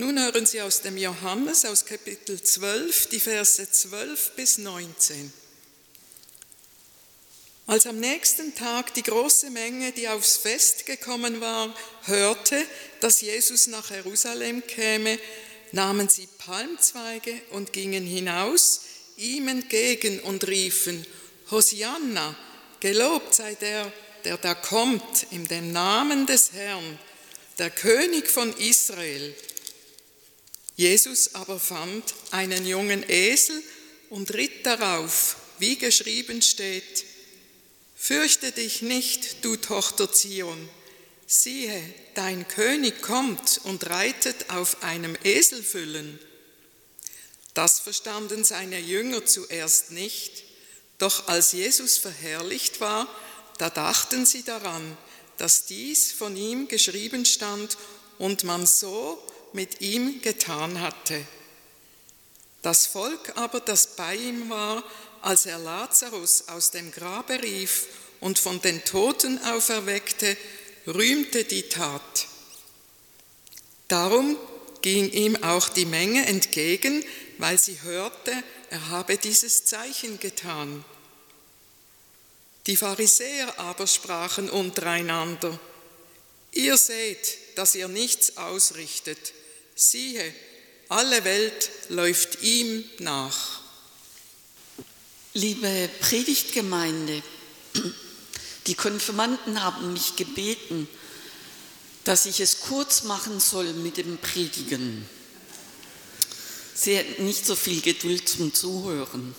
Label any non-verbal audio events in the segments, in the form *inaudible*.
Nun hören Sie aus dem Johannes, aus Kapitel 12, die Verse 12 bis 19. Als am nächsten Tag die große Menge, die aufs Fest gekommen war, hörte, dass Jesus nach Jerusalem käme, nahmen sie Palmzweige und gingen hinaus ihm entgegen und riefen, Hosianna, gelobt sei der, der da kommt, in dem Namen des Herrn, der König von Israel. Jesus aber fand einen jungen Esel und ritt darauf, wie geschrieben steht, Fürchte dich nicht, du Tochter Zion, siehe, dein König kommt und reitet auf einem Eselfüllen. Das verstanden seine Jünger zuerst nicht, doch als Jesus verherrlicht war, da dachten sie daran, dass dies von ihm geschrieben stand und man so mit ihm getan hatte. Das Volk aber, das bei ihm war, als er Lazarus aus dem Grabe rief und von den Toten auferweckte, rühmte die Tat. Darum ging ihm auch die Menge entgegen, weil sie hörte, er habe dieses Zeichen getan. Die Pharisäer aber sprachen untereinander, ihr seht, dass ihr nichts ausrichtet. Siehe, alle Welt läuft ihm nach. Liebe Predigtgemeinde, *clears throat* die Konfirmanden haben mich gebeten, dass ich es kurz machen soll mit dem Predigen. Sie hätten nicht so viel Geduld zum Zuhören.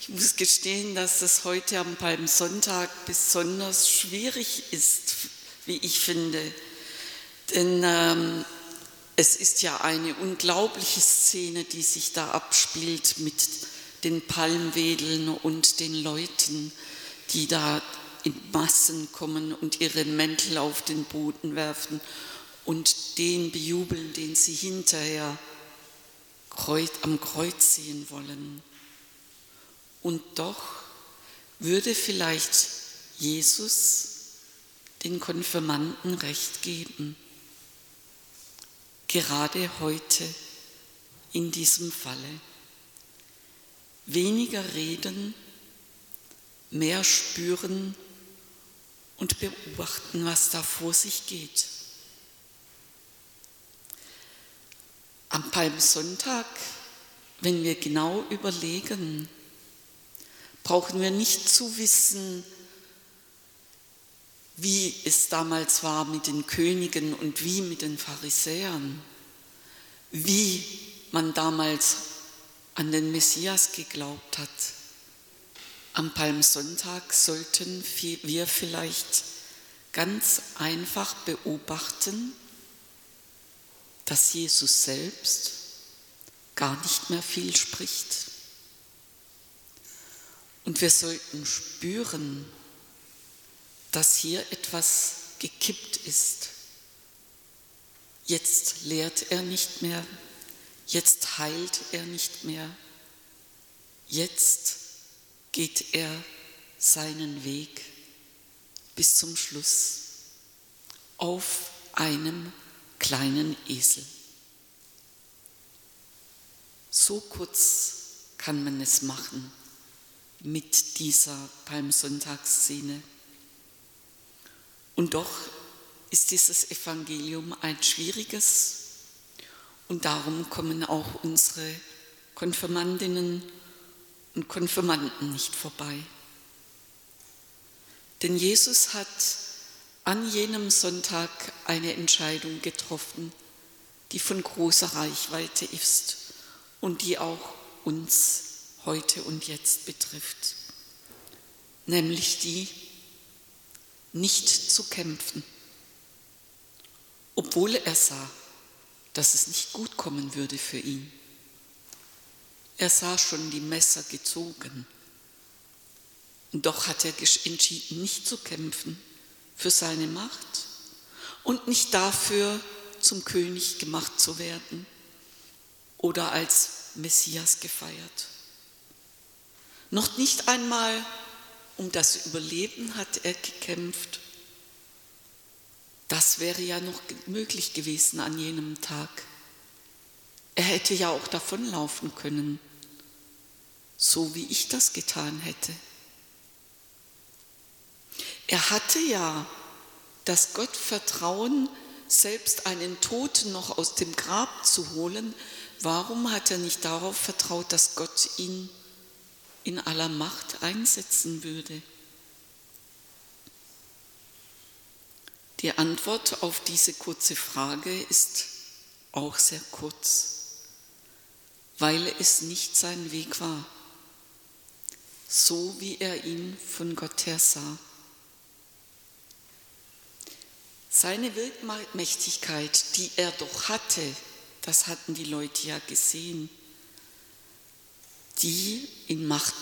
Ich muss gestehen, dass es heute am Palmsonntag besonders schwierig ist, wie ich finde. Denn ähm, es ist ja eine unglaubliche Szene, die sich da abspielt mit den Palmwedeln und den Leuten, die da in Massen kommen und ihre Mäntel auf den Boden werfen und den bejubeln, den sie hinterher am Kreuz sehen wollen. Und doch würde vielleicht Jesus den Konfirmanden recht geben gerade heute in diesem Falle. Weniger reden, mehr spüren und beobachten, was da vor sich geht. Am Palmsonntag, wenn wir genau überlegen, brauchen wir nicht zu wissen, wie es damals war mit den Königen und wie mit den Pharisäern, wie man damals an den Messias geglaubt hat. Am Palmsonntag sollten wir vielleicht ganz einfach beobachten, dass Jesus selbst gar nicht mehr viel spricht. Und wir sollten spüren, dass hier etwas gekippt ist. Jetzt lehrt er nicht mehr, jetzt heilt er nicht mehr, jetzt geht er seinen Weg bis zum Schluss auf einem kleinen Esel. So kurz kann man es machen mit dieser Palmsonntagsszene. Und doch ist dieses Evangelium ein schwieriges und darum kommen auch unsere Konfirmandinnen und Konfirmanden nicht vorbei. Denn Jesus hat an jenem Sonntag eine Entscheidung getroffen, die von großer Reichweite ist und die auch uns heute und jetzt betrifft, nämlich die, nicht zu kämpfen, obwohl er sah, dass es nicht gut kommen würde für ihn. Er sah schon die Messer gezogen. Doch hat er entschieden, nicht zu kämpfen für seine Macht und nicht dafür, zum König gemacht zu werden oder als Messias gefeiert. Noch nicht einmal um das Überleben hat er gekämpft. Das wäre ja noch möglich gewesen an jenem Tag. Er hätte ja auch davonlaufen können, so wie ich das getan hätte. Er hatte ja das Gottvertrauen, selbst einen Toten noch aus dem Grab zu holen. Warum hat er nicht darauf vertraut, dass Gott ihn in aller Macht einsetzen würde? Die Antwort auf diese kurze Frage ist auch sehr kurz, weil es nicht sein Weg war, so wie er ihn von Gott her sah. Seine Wirkmächtigkeit, die er doch hatte, das hatten die Leute ja gesehen, die in Macht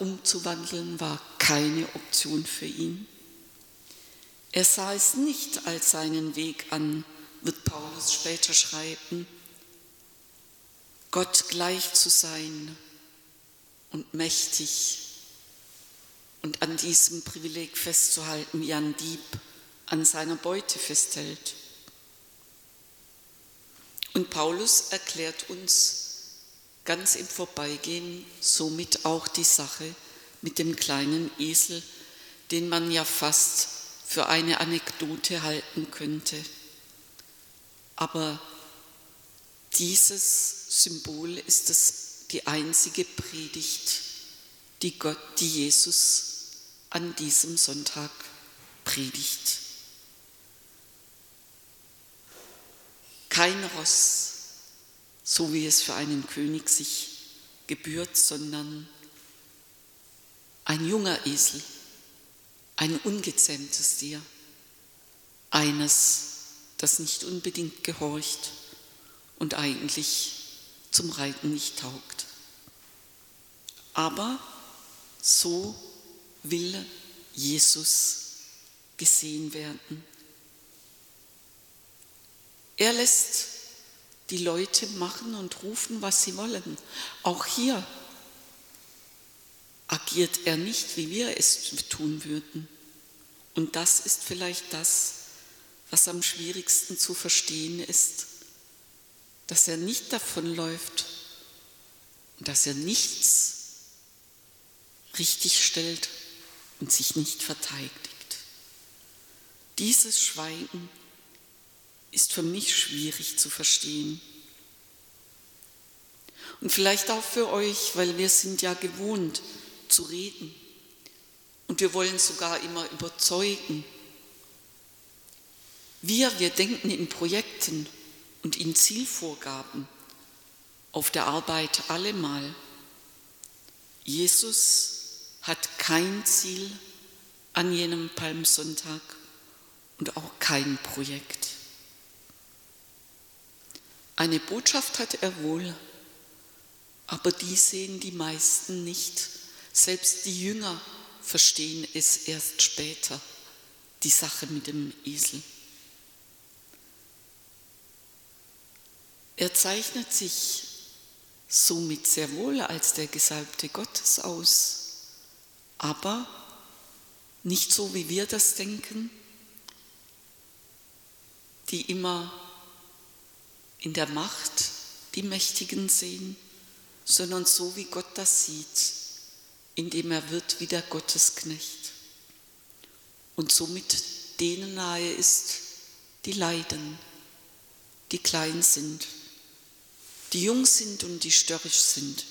umzuwandeln, war keine Option für ihn. Er sah es nicht als seinen Weg an, wird Paulus später schreiben, Gott gleich zu sein und mächtig und an diesem Privileg festzuhalten, wie ein Dieb an seiner Beute festhält. Und Paulus erklärt uns ganz im Vorbeigehen somit auch die Sache mit dem kleinen Esel, den man ja fast für eine Anekdote halten könnte. Aber dieses Symbol ist es die einzige Predigt, die Gott, die Jesus an diesem Sonntag predigt. Kein Ross, so wie es für einen König sich gebührt, sondern ein junger Esel, ein ungezähmtes Tier, eines, das nicht unbedingt gehorcht und eigentlich zum Reiten nicht taugt. Aber so will Jesus gesehen werden. Er lässt die Leute machen und rufen, was sie wollen. Auch hier agiert er nicht, wie wir es tun würden. Und das ist vielleicht das, was am schwierigsten zu verstehen ist, dass er nicht davonläuft und dass er nichts richtig stellt und sich nicht verteidigt. Dieses Schweigen ist für mich schwierig zu verstehen. Und vielleicht auch für euch, weil wir sind ja gewohnt zu reden. Und wir wollen sogar immer überzeugen. Wir, wir denken in Projekten und in Zielvorgaben auf der Arbeit allemal. Jesus hat kein Ziel an jenem Palmsonntag und auch kein Projekt. Eine Botschaft hat er wohl, aber die sehen die meisten nicht. Selbst die Jünger verstehen es erst später, die Sache mit dem Esel. Er zeichnet sich somit sehr wohl als der Gesalbte Gottes aus, aber nicht so, wie wir das denken, die immer in der Macht die Mächtigen sehen, sondern so wie Gott das sieht, indem er wird wie der Gottesknecht und somit denen nahe ist, die leiden, die klein sind, die jung sind und die störrisch sind,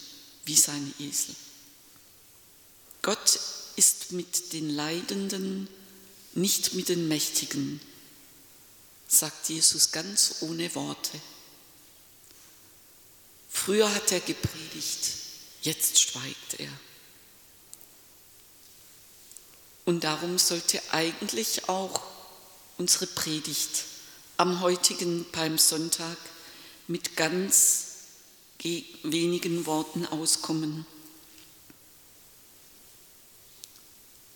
wie sein Esel. Gott ist mit den Leidenden, nicht mit den Mächtigen, sagt Jesus ganz ohne Worte. Früher hat er gepredigt, jetzt schweigt er. Und darum sollte eigentlich auch unsere Predigt am heutigen Palmsonntag mit ganz wenigen Worten auskommen.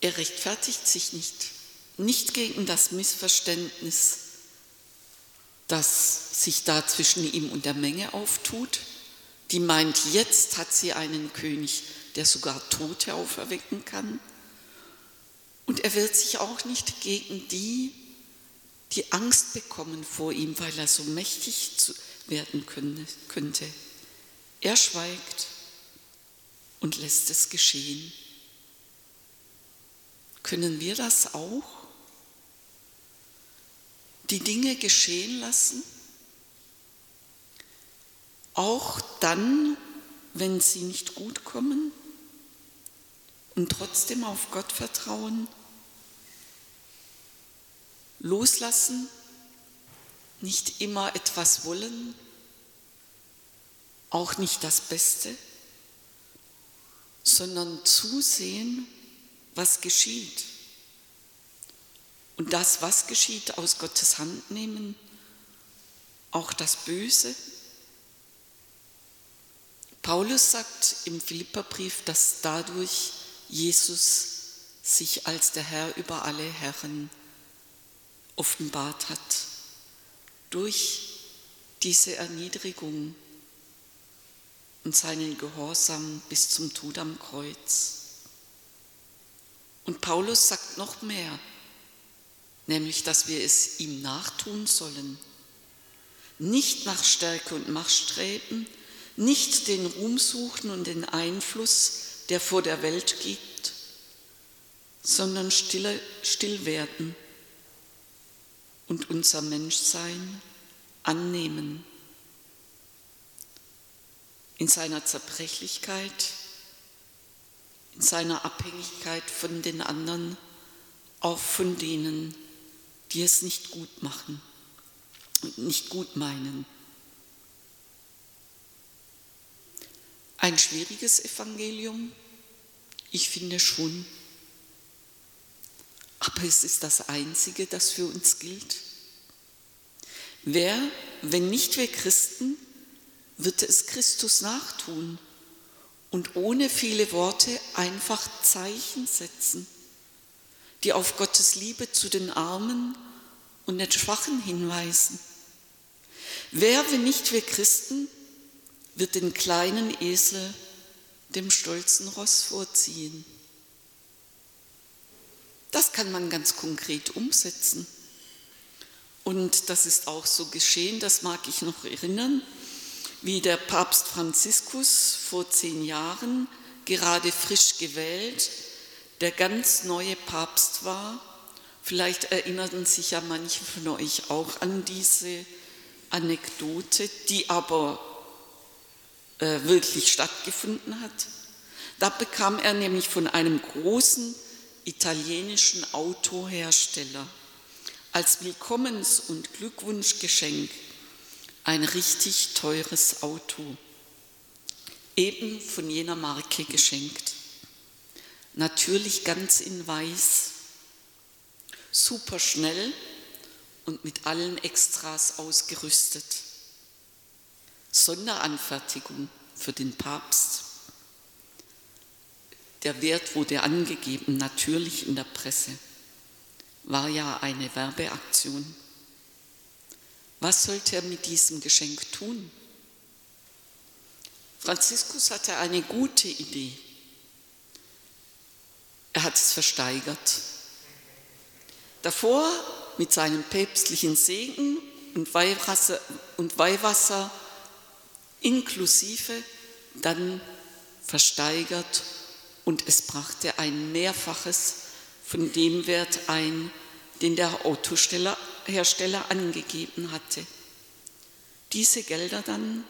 Er rechtfertigt sich nicht, nicht gegen das Missverständnis, das sich da zwischen ihm und der Menge auftut, die meint, jetzt hat sie einen König, der sogar Tote auferwecken kann. Und er wird sich auch nicht gegen die, die Angst bekommen vor ihm, weil er so mächtig werden könnte. Er schweigt und lässt es geschehen. Können wir das auch? Die Dinge geschehen lassen? Auch dann, wenn sie nicht gut kommen? Und trotzdem auf Gott vertrauen? Loslassen? Nicht immer etwas wollen? Auch nicht das Beste? Sondern zusehen, was geschieht. Und das, was geschieht, aus Gottes Hand nehmen, auch das Böse. Paulus sagt im Philipperbrief, dass dadurch Jesus sich als der Herr über alle Herren offenbart hat. Durch diese Erniedrigung und seinen Gehorsam bis zum Tod am Kreuz. Und Paulus sagt noch mehr, nämlich, dass wir es ihm nachtun sollen. Nicht nach Stärke und Macht streben, nicht den Ruhm suchen und den Einfluss, der vor der Welt gibt, sondern stille, still werden und unser Menschsein annehmen. In seiner Zerbrechlichkeit, in seiner Abhängigkeit von den anderen, auch von denen, die es nicht gut machen und nicht gut meinen. Ein schwieriges Evangelium? Ich finde schon. Aber es ist das Einzige, das für uns gilt. Wer, wenn nicht wir Christen, wird es Christus nachtun und ohne viele Worte einfach Zeichen setzen, die auf Gottes Liebe zu den Armen und den Schwachen hinweisen. Wer, wenn nicht wir Christen, wird den kleinen Esel dem stolzen Ross vorziehen? Das kann man ganz konkret umsetzen. Und das ist auch so geschehen, das mag ich noch erinnern wie der Papst Franziskus vor zehn Jahren, gerade frisch gewählt, der ganz neue Papst war. Vielleicht erinnern sich ja manche von euch auch an diese Anekdote, die aber wirklich stattgefunden hat. Da bekam er nämlich von einem großen italienischen Autohersteller als Willkommens- und Glückwunschgeschenk ein richtig teures Auto, eben von jener Marke geschenkt. Natürlich ganz in weiß, super schnell und mit allen Extras ausgerüstet. Sonderanfertigung für den Papst. Der Wert wurde angegeben, natürlich in der Presse. War ja eine Werbeaktion. Was sollte er mit diesem Geschenk tun? Franziskus hatte eine gute Idee. Er hat es versteigert. Davor mit seinem päpstlichen Segen und Weihwasser, und Weihwasser inklusive dann versteigert und es brachte ein Mehrfaches von dem Wert ein, den der Autosteller Hersteller angegeben hatte. Diese Gelder dann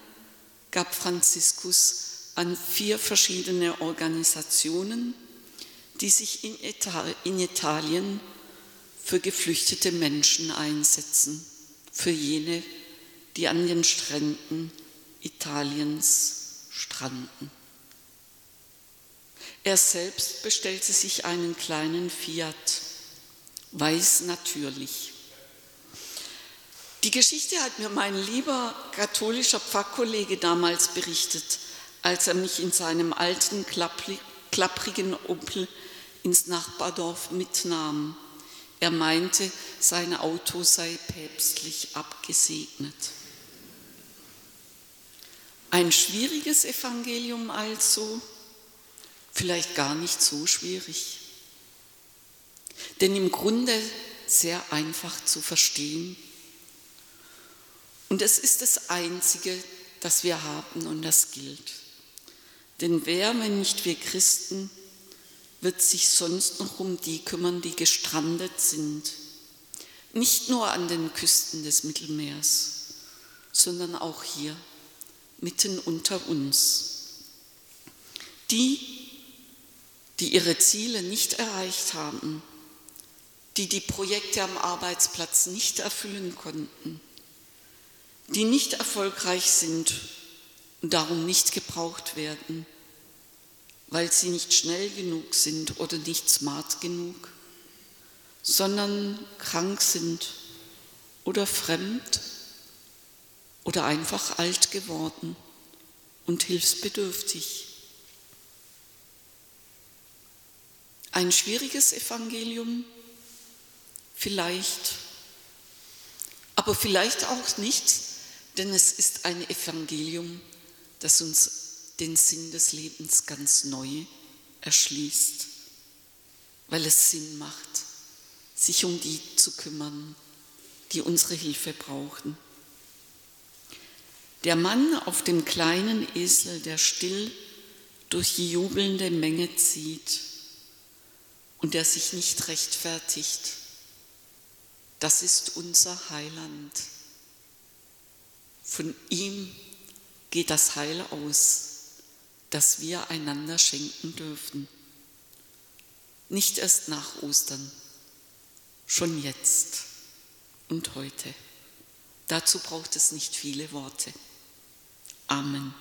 gab Franziskus an vier verschiedene Organisationen, die sich in, Italien für geflüchtete Menschen einsetzen, für jene, die an den Stränden Italiens stranden. Er selbst bestellte sich einen kleinen Fiat, weiß natürlich. Die Geschichte hat mir mein lieber katholischer Pfarrkollege damals berichtet, als er mich in seinem alten, klapprigen Opel ins Nachbardorf mitnahm. Er meinte, sein Auto sei päpstlich abgesegnet. Ein schwieriges Evangelium also, vielleicht gar nicht so schwierig. Denn im Grunde sehr einfach zu verstehen. Und es ist das Einzige, das wir haben und das gilt. Denn wer, wenn nicht wir Christen, wird sich sonst noch um die kümmern, die gestrandet sind? Nicht nur an den Küsten des Mittelmeers, sondern auch hier, mitten unter uns. Die, die ihre Ziele nicht erreicht haben, die die Projekte am Arbeitsplatz nicht erfüllen konnten, die nicht erfolgreich sind und darum nicht gebraucht werden, weil sie nicht schnell genug sind oder nicht smart genug, sondern krank sind oder fremd oder einfach alt geworden und hilfsbedürftig. Ein schwieriges Evangelium, vielleicht, aber vielleicht auch nicht, denn es ist ein Evangelium, das uns den Sinn des Lebens ganz neu erschließt, weil es Sinn macht, sich um die zu kümmern, die unsere Hilfe brauchen. Der Mann auf dem kleinen Esel, der still durch die jubelnde Menge zieht und der sich nicht rechtfertigt, das ist unser Heiland. Von ihm geht das Heil aus, das wir einander schenken dürfen. Nicht erst nach Ostern, schon jetzt und heute. Dazu braucht es nicht viele Worte. Amen.